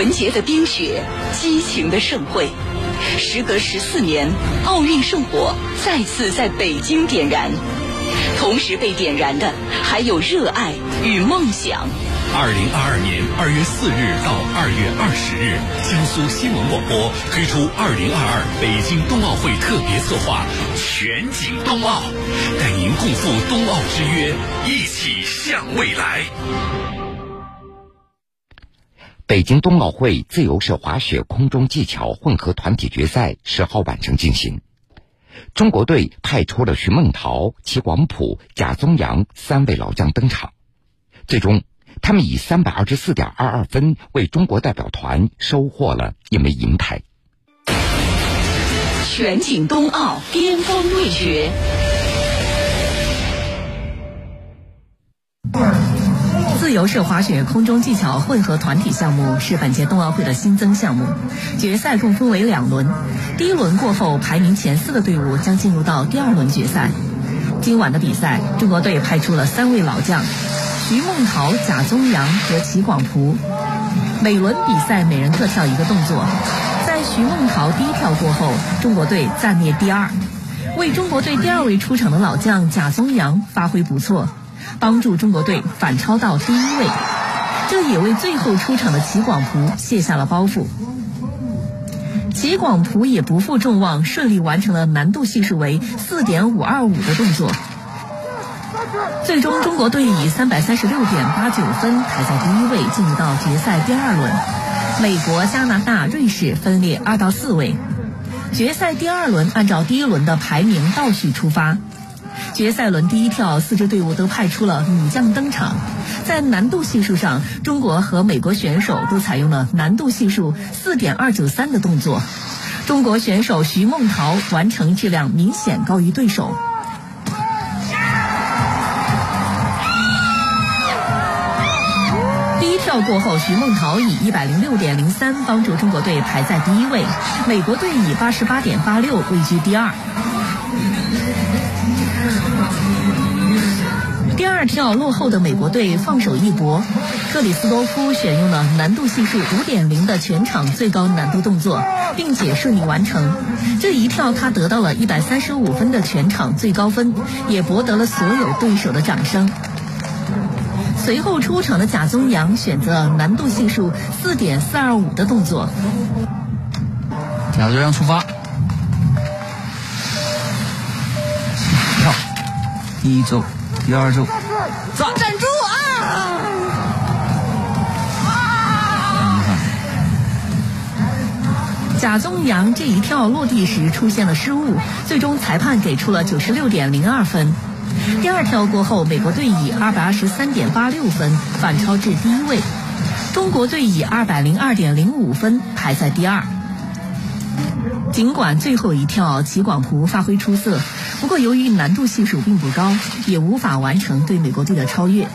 纯洁的冰雪，激情的盛会。时隔十四年，奥运圣火再次在北京点燃。同时被点燃的还有热爱与梦想。二零二二年二月四日到二月二十日，江苏新闻广播推出二零二二北京冬奥会特别策划“全景冬奥”，带您共赴冬奥之约，一起向未来。北京冬奥会自由式滑雪空中技巧混合团体决赛十号晚上进行。中国队派出了徐梦桃、齐广普、贾宗洋三位老将登场，最终他们以三百二十四点二二分为中国代表团收获了一枚银牌。全景冬奥巅峰对决。自由式滑雪空中技巧混合团体项目是本届冬奥会的新增项目，决赛共分为两轮。第一轮过后，排名前四的队伍将进入到第二轮决赛。今晚的比赛，中国队派出了三位老将：徐梦桃、贾宗洋和齐广璞。每轮比赛每人各跳一个动作，在徐梦桃第一跳过后，中国队暂列第二。为中国队第二位出场的老将贾宗洋发挥不错。帮助中国队反超到第一位，这也为最后出场的齐广璞卸下了包袱。齐广璞也不负众望，顺利完成了难度系数为四点五二五的动作。最终，中国队以三百三十六点八九分排在第一位，进入到决赛第二轮。美国、加拿大、瑞士分列二到四位。决赛第二轮按照第一轮的排名倒序出发。决赛轮第一跳，四支队伍都派出了女将登场。在难度系数上，中国和美国选手都采用了难度系数四点二九三的动作。中国选手徐梦桃完成质量明显高于对手。第一跳过后，徐梦桃以一百零六点零三帮助中国队排在第一位，美国队以八十八点八六位居第二。二跳落后的美国队放手一搏，克里斯多夫选用了难度系数五点零的全场最高难度动作，并且顺利完成。这一跳他得到了一百三十五分的全场最高分，也博得了所有对手的掌声。随后出场的贾宗洋选择难度系数四点四二五的动作。贾宗洋出发，跳，第一周。第二周，站站住啊！贾宗洋这一跳落地时出现了失误，最终裁判给出了九十六点零二分。第二跳过后，美国队以二百二十三点八六分反超至第一位，中国队以二百零二点零五分排在第二。尽管最后一跳齐广璞发挥出色，不过由于难度系数并不高，也无法完成对美国队的超越。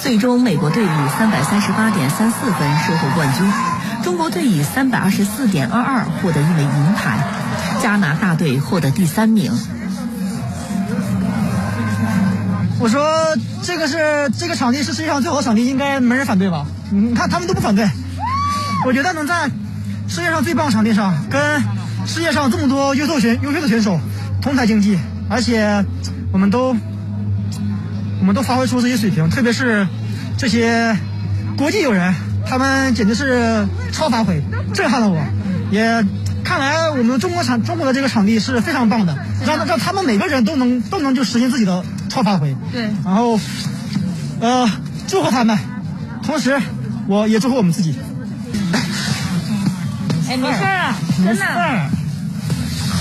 最终，美国队以三百三十八点三四分收获冠军，中国队以三百二十四点二二获得一枚银牌，加拿大队获得第三名。我说这个是这个场地是世界上最好的场地，应该没人反对吧？你看他们都不反对。我觉得能在世界上最棒的场地上跟。世界上这么多优秀选优秀的选手同台竞技，而且我们都我们都发挥出自己水平，特别是这些国际友人，他们简直是超发挥，震撼了我。也看来我们中国场中国的这个场地是非常棒的，让让他们每个人都能都能就实现自己的超发挥。对，然后呃祝贺他们，同时我也祝贺我们自己。哎，没事啊，真的。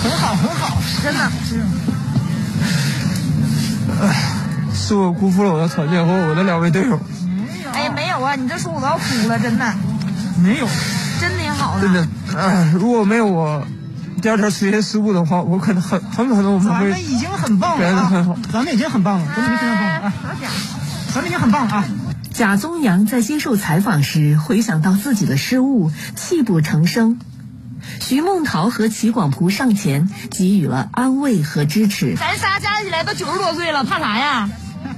很好，很好，真的。哎，是我辜负了我的团队和我的两位队友。没有。哎，没有啊！你这说我都要哭了，真的。没有。真挺好的。真的，哎，如果没有我第二条实验失误的话，我可能很很可能我们会。咱们已经很棒了啊！咱们已经很棒了，真的非常棒了啊！咱们已经很棒了啊！贾宗洋在接受采访时回想到自己的失误，泣不成声。徐梦桃和齐广璞上前给予了安慰和支持。咱仨加起来都九十多岁了，怕啥呀？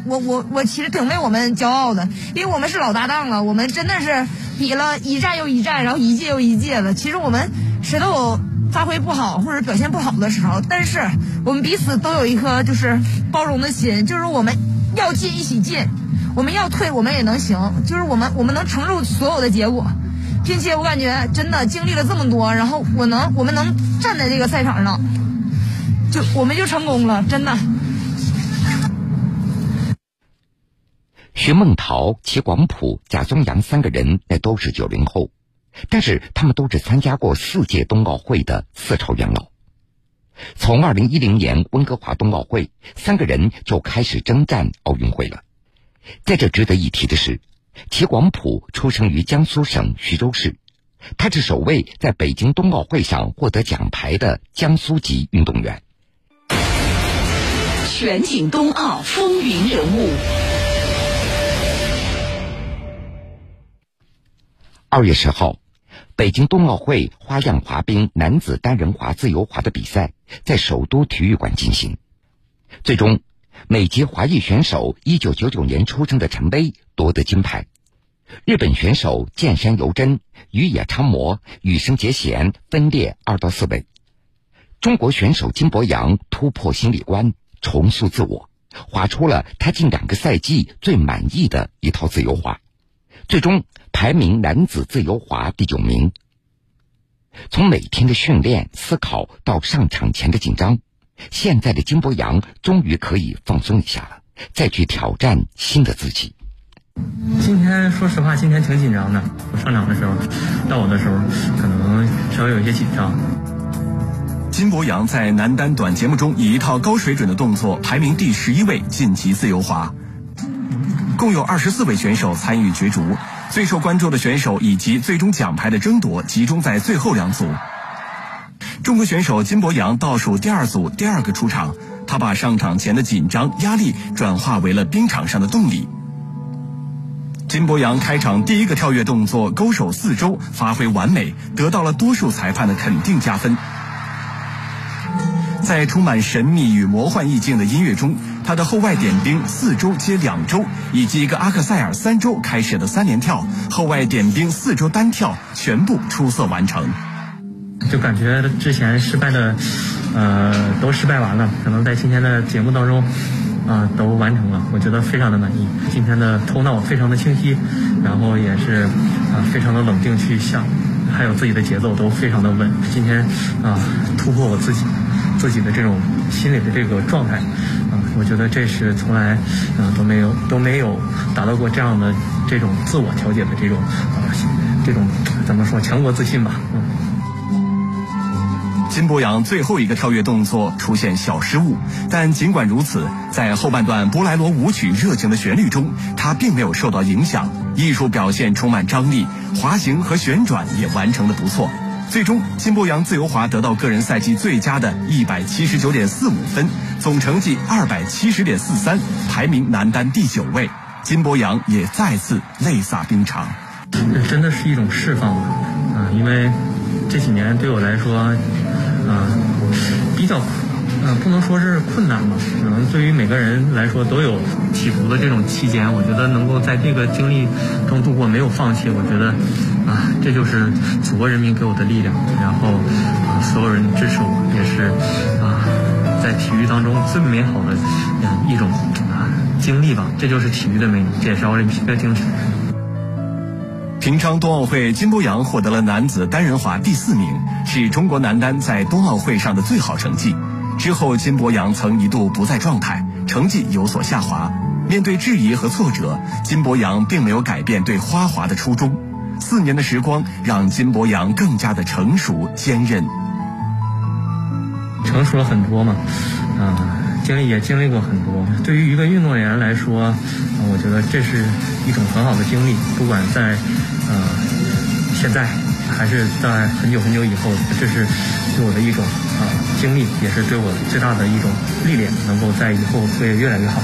我我我其实挺为我们骄傲的，因为我们是老搭档了，我们真的是比了一站又一站，然后一届又一届的。其实我们谁都有发挥不好或者表现不好的时候，但是我们彼此都有一颗就是包容的心，就是我们要进一起进，我们要退我们也能行，就是我们我们能承受所有的结果，并且我感觉真的经历了这么多，然后我能我们能站在这个赛场上，就我们就成功了，真的。徐梦桃、齐广普、贾宗洋三个人那都是九零后，但是他们都是参加过四届冬奥会的四朝元老。从二零一零年温哥华冬奥会，三个人就开始征战奥运会了。在这值得一提的是，齐广普出生于江苏省徐州市，他是首位在北京冬奥会上获得奖牌的江苏籍运动员。全景冬奥风云人物。二月十号，北京冬奥会花样滑冰男子单人滑自由滑的比赛在首都体育馆进行。最终，美籍华裔选手一九九九年出生的陈薇夺得金牌，日本选手剑山由真、与野昌磨、羽生结弦分列二到四位。中国选手金博洋突破心理关，重塑自我，滑出了他近两个赛季最满意的一套自由滑。最终排名男子自由滑第九名。从每天的训练、思考到上场前的紧张，现在的金博洋终于可以放松一下了，再去挑战新的自己。今天说实话，今天挺紧张的。我上场的时候，到我的时候，可能稍微有一些紧张。金博洋在男单短节目中以一套高水准的动作排名第十一位晋级自由滑。共有二十四位选手参与角逐，最受关注的选手以及最终奖牌的争夺集中在最后两组。中国选手金博洋倒数第二组第二个出场，他把上场前的紧张压力转化为了冰场上的动力。金博洋开场第一个跳跃动作勾手四周发挥完美，得到了多数裁判的肯定加分。在充满神秘与魔幻意境的音乐中。他的后外点冰四周接两周，以及一个阿克塞尔三周开始的三连跳，后外点冰四周单跳全部出色完成。就感觉之前失败的，呃，都失败完了，可能在今天的节目当中，啊，都完成了，我觉得非常的满意。今天的头脑非常的清晰，然后也是啊，非常的冷静去想，还有自己的节奏都非常的稳。今天啊，突破我自己。自己的这种心理的这个状态，啊，我觉得这是从来，啊都没有都没有达到过这样的这种自我调节的这种啊这种怎么说强国自信吧，嗯。金博洋最后一个跳跃动作出现小失误，但尽管如此，在后半段波莱罗舞曲热情的旋律中，他并没有受到影响，艺术表现充满张力，滑行和旋转也完成的不错。最终，金博洋自由滑得到个人赛季最佳的一百七十九点四五分，总成绩二百七十点四三，排名男单第九位。金博洋也再次泪洒冰场。这真的是一种释放吧啊！因为这几年对我来说，比较。嗯，不能说是困难吧，可能对于每个人来说都有起伏的这种期间。我觉得能够在这个经历中度过，没有放弃，我觉得啊，这就是祖国人民给我的力量。然后啊，所有人支持我，也是啊，在体育当中最美好的嗯一种啊经历吧。这就是体育的美，这也是奥林匹克精神。平昌冬奥会，金博洋获得了男子单人滑第四名，是中国男单在冬奥会上的最好成绩。之后，金博洋曾一度不在状态，成绩有所下滑。面对质疑和挫折，金博洋并没有改变对花滑的初衷。四年的时光让金博洋更加的成熟坚韧，成熟了很多嘛，啊，经历也经历过很多。对于一个运动员来说，我觉得这是一种很好的经历。不管在呃现在，还是在很久很久以后，这是对我的一种啊。经历也是对我最大的一种历练，能够在以后会越来越好。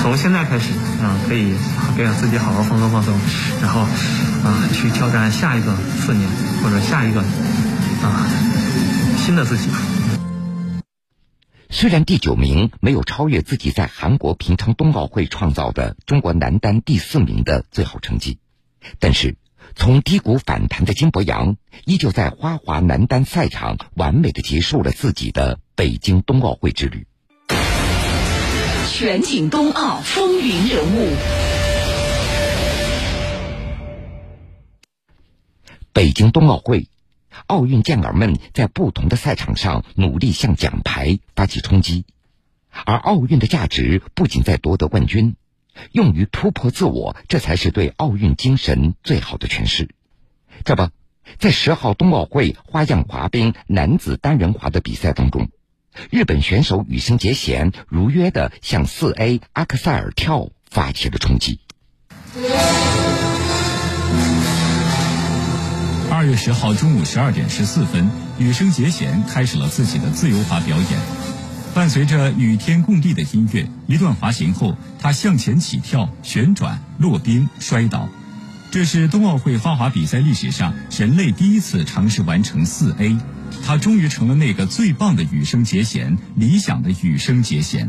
从现在开始啊，可以给自己好好放松放松，然后啊，去挑战下一个四年或者下一个啊新的自己。虽然第九名没有超越自己在韩国平昌冬奥会创造的中国男单第四名的最好成绩，但是从低谷反弹的金博洋，依旧在花滑男单赛场完美的结束了自己的北京冬奥会之旅。全景冬奥风云人物，北京冬奥会，奥运健儿们在不同的赛场上努力向奖牌发起冲击，而奥运的价值不仅在夺得冠军。用于突破自我，这才是对奥运精神最好的诠释。这不，在十号冬奥会花样滑冰男子单人滑的比赛当中，日本选手羽生结弦如约的向四 A 阿克塞尔跳发起了冲击。二月十号中午十二点十四分，羽生结弦开始了自己的自由滑表演。伴随着与天共地的音乐，一段滑行后，他向前起跳、旋转、落冰、摔倒。这是冬奥会花滑比赛历史上人类第一次尝试完成四 A。他终于成了那个最棒的羽生结弦，理想的羽生结弦。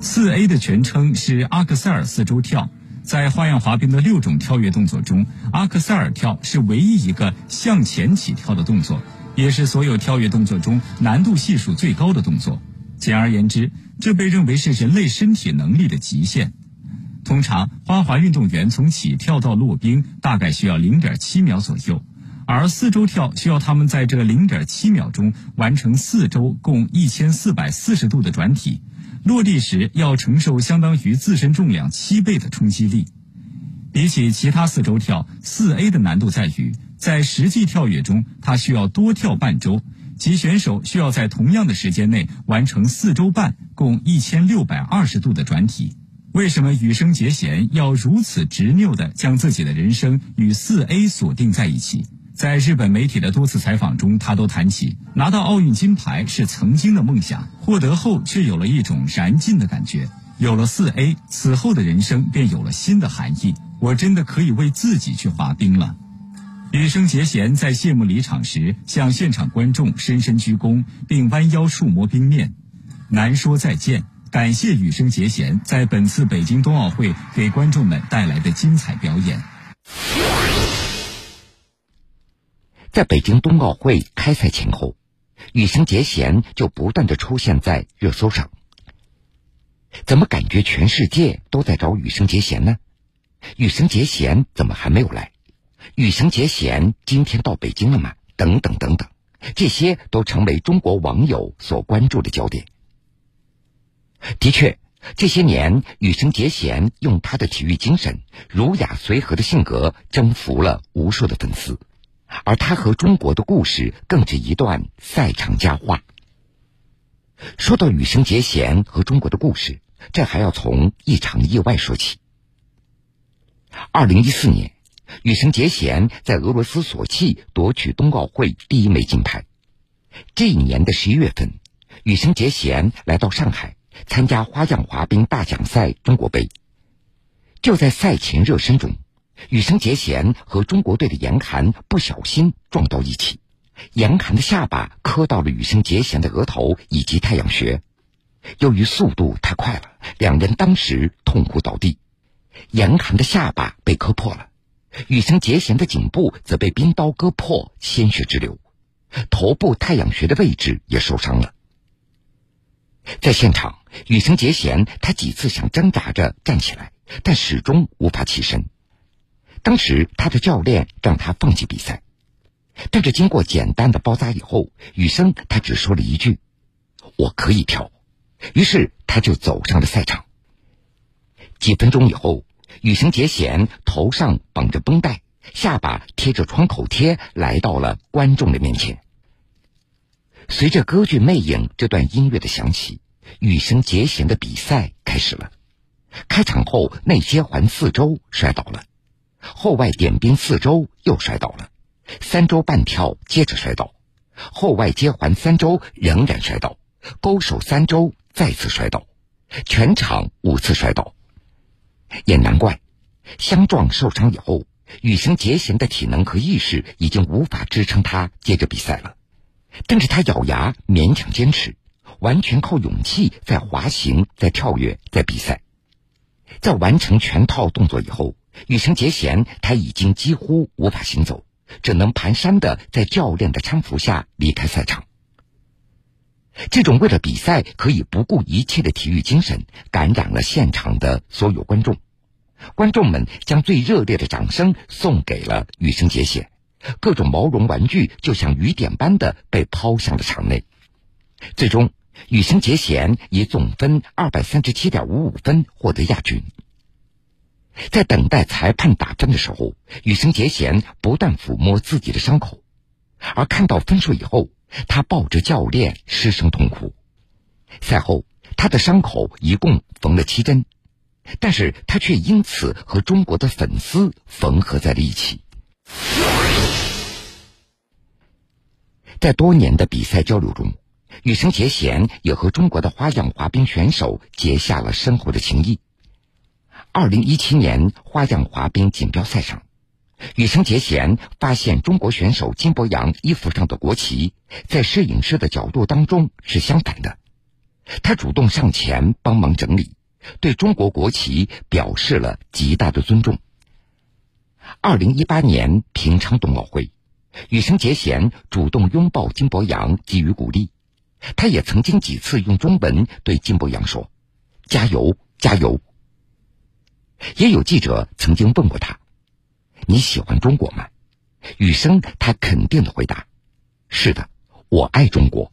四 A 的全称是阿克塞尔四周跳。在花样滑冰的六种跳跃动作中，阿克塞尔跳是唯一一个向前起跳的动作。也是所有跳跃动作中难度系数最高的动作。简而言之，这被认为是人类身体能力的极限。通常，花滑运动员从起跳到落冰大概需要零点七秒左右，而四周跳需要他们在这零点七秒钟完成四周共一千四百四十度的转体，落地时要承受相当于自身重量七倍的冲击力。比起其他四周跳，四 A 的难度在于。在实际跳跃中，他需要多跳半周，即选手需要在同样的时间内完成四周半，共一千六百二十度的转体。为什么羽生结弦要如此执拗地将自己的人生与四 A 锁定在一起？在日本媒体的多次采访中，他都谈起拿到奥运金牌是曾经的梦想，获得后却有了一种燃尽的感觉。有了四 A，此后的人生便有了新的含义。我真的可以为自己去滑冰了。羽生结弦在谢幕离场时，向现场观众深深鞠躬，并弯腰触摸冰面，难说再见，感谢羽生结弦在本次北京冬奥会给观众们带来的精彩表演。在北京冬奥会开赛前后，羽生结弦就不断的出现在热搜上。怎么感觉全世界都在找羽生结弦呢？羽生结弦怎么还没有来？羽生结弦今天到北京了吗？等等等等，这些都成为中国网友所关注的焦点。的确，这些年羽生结弦用他的体育精神、儒雅随和的性格征服了无数的粉丝，而他和中国的故事更是一段赛场佳话。说到羽生结弦和中国的故事，这还要从一场意外说起。二零一四年。羽生结弦在俄罗斯索契夺取冬奥会第一枚金牌。这一年的十一月份，羽生结弦来到上海参加花样滑冰大奖赛中国杯。就在赛前热身中，羽生结弦和中国队的严寒不小心撞到一起，严寒的下巴磕到了羽生结弦的额头以及太阳穴。由于速度太快了，两人当时痛苦倒地，严寒的下巴被磕破了。羽生结弦的颈部则被冰刀割破，鲜血直流，头部太阳穴的位置也受伤了。在现场，羽生结弦他几次想挣扎着站起来，但始终无法起身。当时他的教练让他放弃比赛，但是经过简单的包扎以后，羽生他只说了一句：“我可以跳。”于是他就走上了赛场。几分钟以后。羽生结弦头上绑着绷带，下巴贴着创口贴，来到了观众的面前。随着歌剧《魅影》这段音乐的响起，羽生结弦的比赛开始了。开场后内接环四周摔倒了，后外点冰四周又摔倒了，三周半跳接着摔倒，后外接环三周仍然摔倒，勾手三周再次摔倒，全场五次摔倒。也难怪，相撞受伤以后，羽生结弦的体能和意识已经无法支撑他接着比赛了。但是他咬牙勉强坚持，完全靠勇气在滑行、在跳跃、在比赛。在完成全套动作以后，羽生结弦他已经几乎无法行走，只能蹒跚的在教练的搀扶下离开赛场。这种为了比赛可以不顾一切的体育精神，感染了现场的所有观众。观众们将最热烈的掌声送给了羽生结弦，各种毛绒玩具就像雨点般的被抛向了场内。最终，羽生结弦以总分二百三十七点五五分获得亚军。在等待裁判打分的时候，羽生结弦不断抚摸自己的伤口，而看到分数以后，他抱着教练失声痛哭。赛后，他的伤口一共缝了七针，但是他却因此和中国的粉丝缝合在了一起。在多年的比赛交流中，羽生结弦也和中国的花样滑冰选手结下了深厚的情谊。二零一七年花样滑冰锦标赛上，羽生结弦发现中国选手金博洋衣服上的国旗在摄影师的角度当中是相反的，他主动上前帮忙整理，对中国国旗表示了极大的尊重。二零一八年平昌冬奥会，羽生结弦主动拥抱金博洋，给予鼓励。他也曾经几次用中文对金博洋说：“加油，加油。”也有记者曾经问过他：“你喜欢中国吗？”羽生他肯定的回答：“是的，我爱中国。”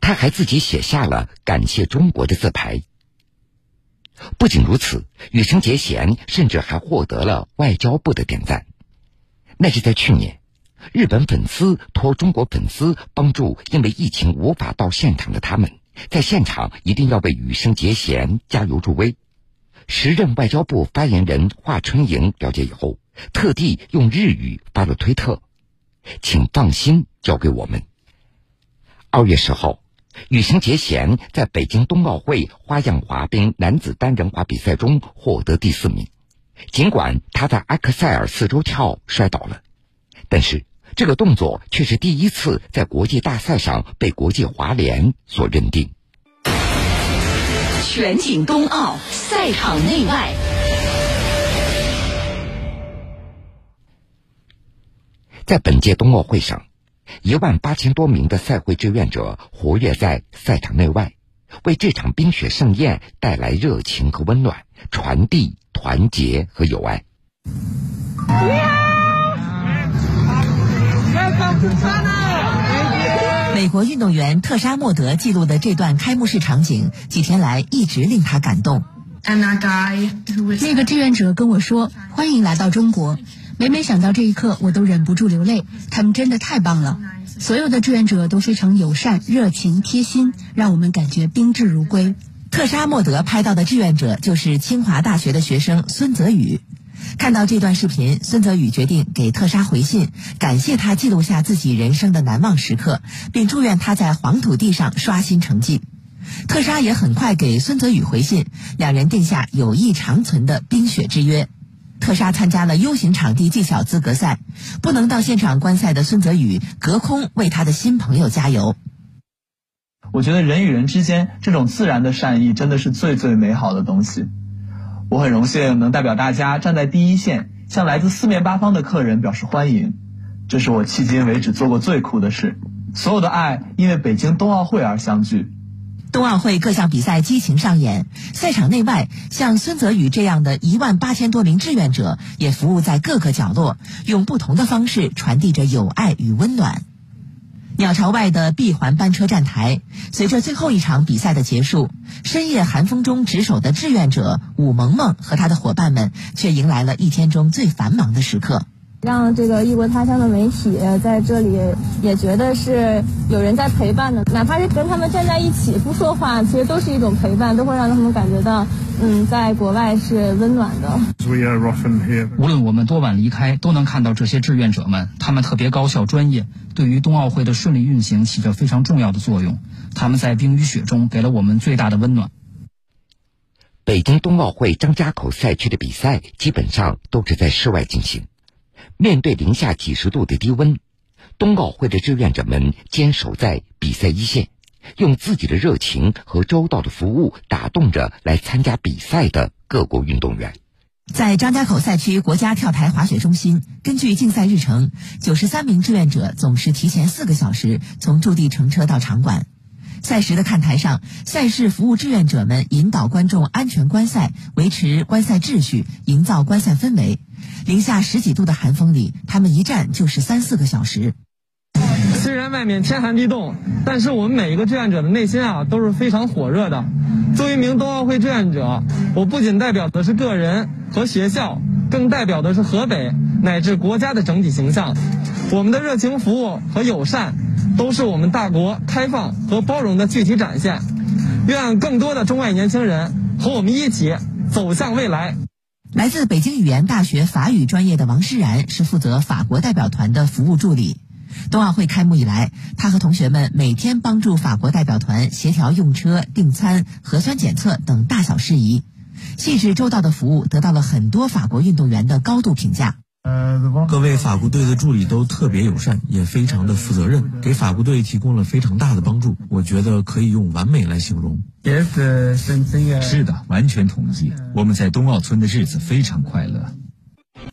他还自己写下了感谢中国的字牌。不仅如此，羽生结弦甚至还获得了外交部的点赞。那是在去年，日本粉丝托中国粉丝帮助因为疫情无法到现场的他们，在现场一定要为羽生结弦加油助威。时任外交部发言人华春莹了解以后，特地用日语发了推特：“请放心，交给我们。”二月十号，羽生结弦在北京冬奥会花样滑冰男子单人滑比赛中获得第四名。尽管他在埃克塞尔四周跳摔倒了，但是这个动作却是第一次在国际大赛上被国际滑联所认定。全景冬奥赛场内外，在本届冬奥会上，一万八千多名的赛会志愿者活跃在赛场内外，为这场冰雪盛宴带来热情和温暖，传递团结和友爱。美国运动员特沙·莫德记录的这段开幕式场景，几天来一直令他感动。那个志愿者跟我说：“欢迎来到中国。”每每想到这一刻，我都忍不住流泪。他们真的太棒了，所有的志愿者都非常友善、热情、贴心，让我们感觉宾至如归。特沙·莫德拍到的志愿者就是清华大学的学生孙泽宇。看到这段视频，孙泽宇决定给特沙回信，感谢他记录下自己人生的难忘时刻，并祝愿他在黄土地上刷新成绩。特沙也很快给孙泽宇回信，两人定下友谊长存的冰雪之约。特莎参加了 U 型场地技巧资格赛，不能到现场观赛的孙泽宇隔空为他的新朋友加油。我觉得人与人之间这种自然的善意，真的是最最美好的东西。我很荣幸能代表大家站在第一线，向来自四面八方的客人表示欢迎。这是我迄今为止做过最酷的事。所有的爱因为北京冬奥会而相聚。冬奥会各项比赛激情上演，赛场内外像孙泽宇这样的一万八千多名志愿者也服务在各个角落，用不同的方式传递着友爱与温暖。鸟巢外的闭环班车站台，随着最后一场比赛的结束，深夜寒风中值守的志愿者武萌萌和他的伙伴们，却迎来了一天中最繁忙的时刻。让这个异国他乡的媒体在这里也觉得是有人在陪伴的，哪怕是跟他们站在一起不说话，其实都是一种陪伴，都会让他们感觉到，嗯，在国外是温暖的。无论我们多晚离开，都能看到这些志愿者们，他们特别高效专业，对于冬奥会的顺利运行起着非常重要的作用。他们在冰与雪中给了我们最大的温暖。北京冬奥会张家口赛区的比赛基本上都是在室外进行。面对零下几十度的低温，冬奥会的志愿者们坚守在比赛一线，用自己的热情和周到的服务打动着来参加比赛的各国运动员。在张家口赛区国家跳台滑雪中心，根据竞赛日程，九十三名志愿者总是提前四个小时从驻地乘车到场馆。赛时的看台上，赛事服务志愿者们引导观众安全观赛，维持观赛秩序，营造观赛氛围。零下十几度的寒风里，他们一站就是三四个小时。虽然外面天寒地冻，但是我们每一个志愿者的内心啊都是非常火热的。作为一名冬奥会志愿者，我不仅代表的是个人和学校，更代表的是河北乃至国家的整体形象。我们的热情服务和友善，都是我们大国开放和包容的具体展现。愿更多的中外年轻人和我们一起走向未来。来自北京语言大学法语专业的王诗然是负责法国代表团的服务助理。冬奥会开幕以来，他和同学们每天帮助法国代表团协调用车、订餐、核酸检测等大小事宜，细致周到的服务得到了很多法国运动员的高度评价。各位法国队的助理都特别友善，也非常的负责任，给法国队提供了非常大的帮助。我觉得可以用完美来形容。是的，完全同意。我们在冬奥村的日子非常快乐。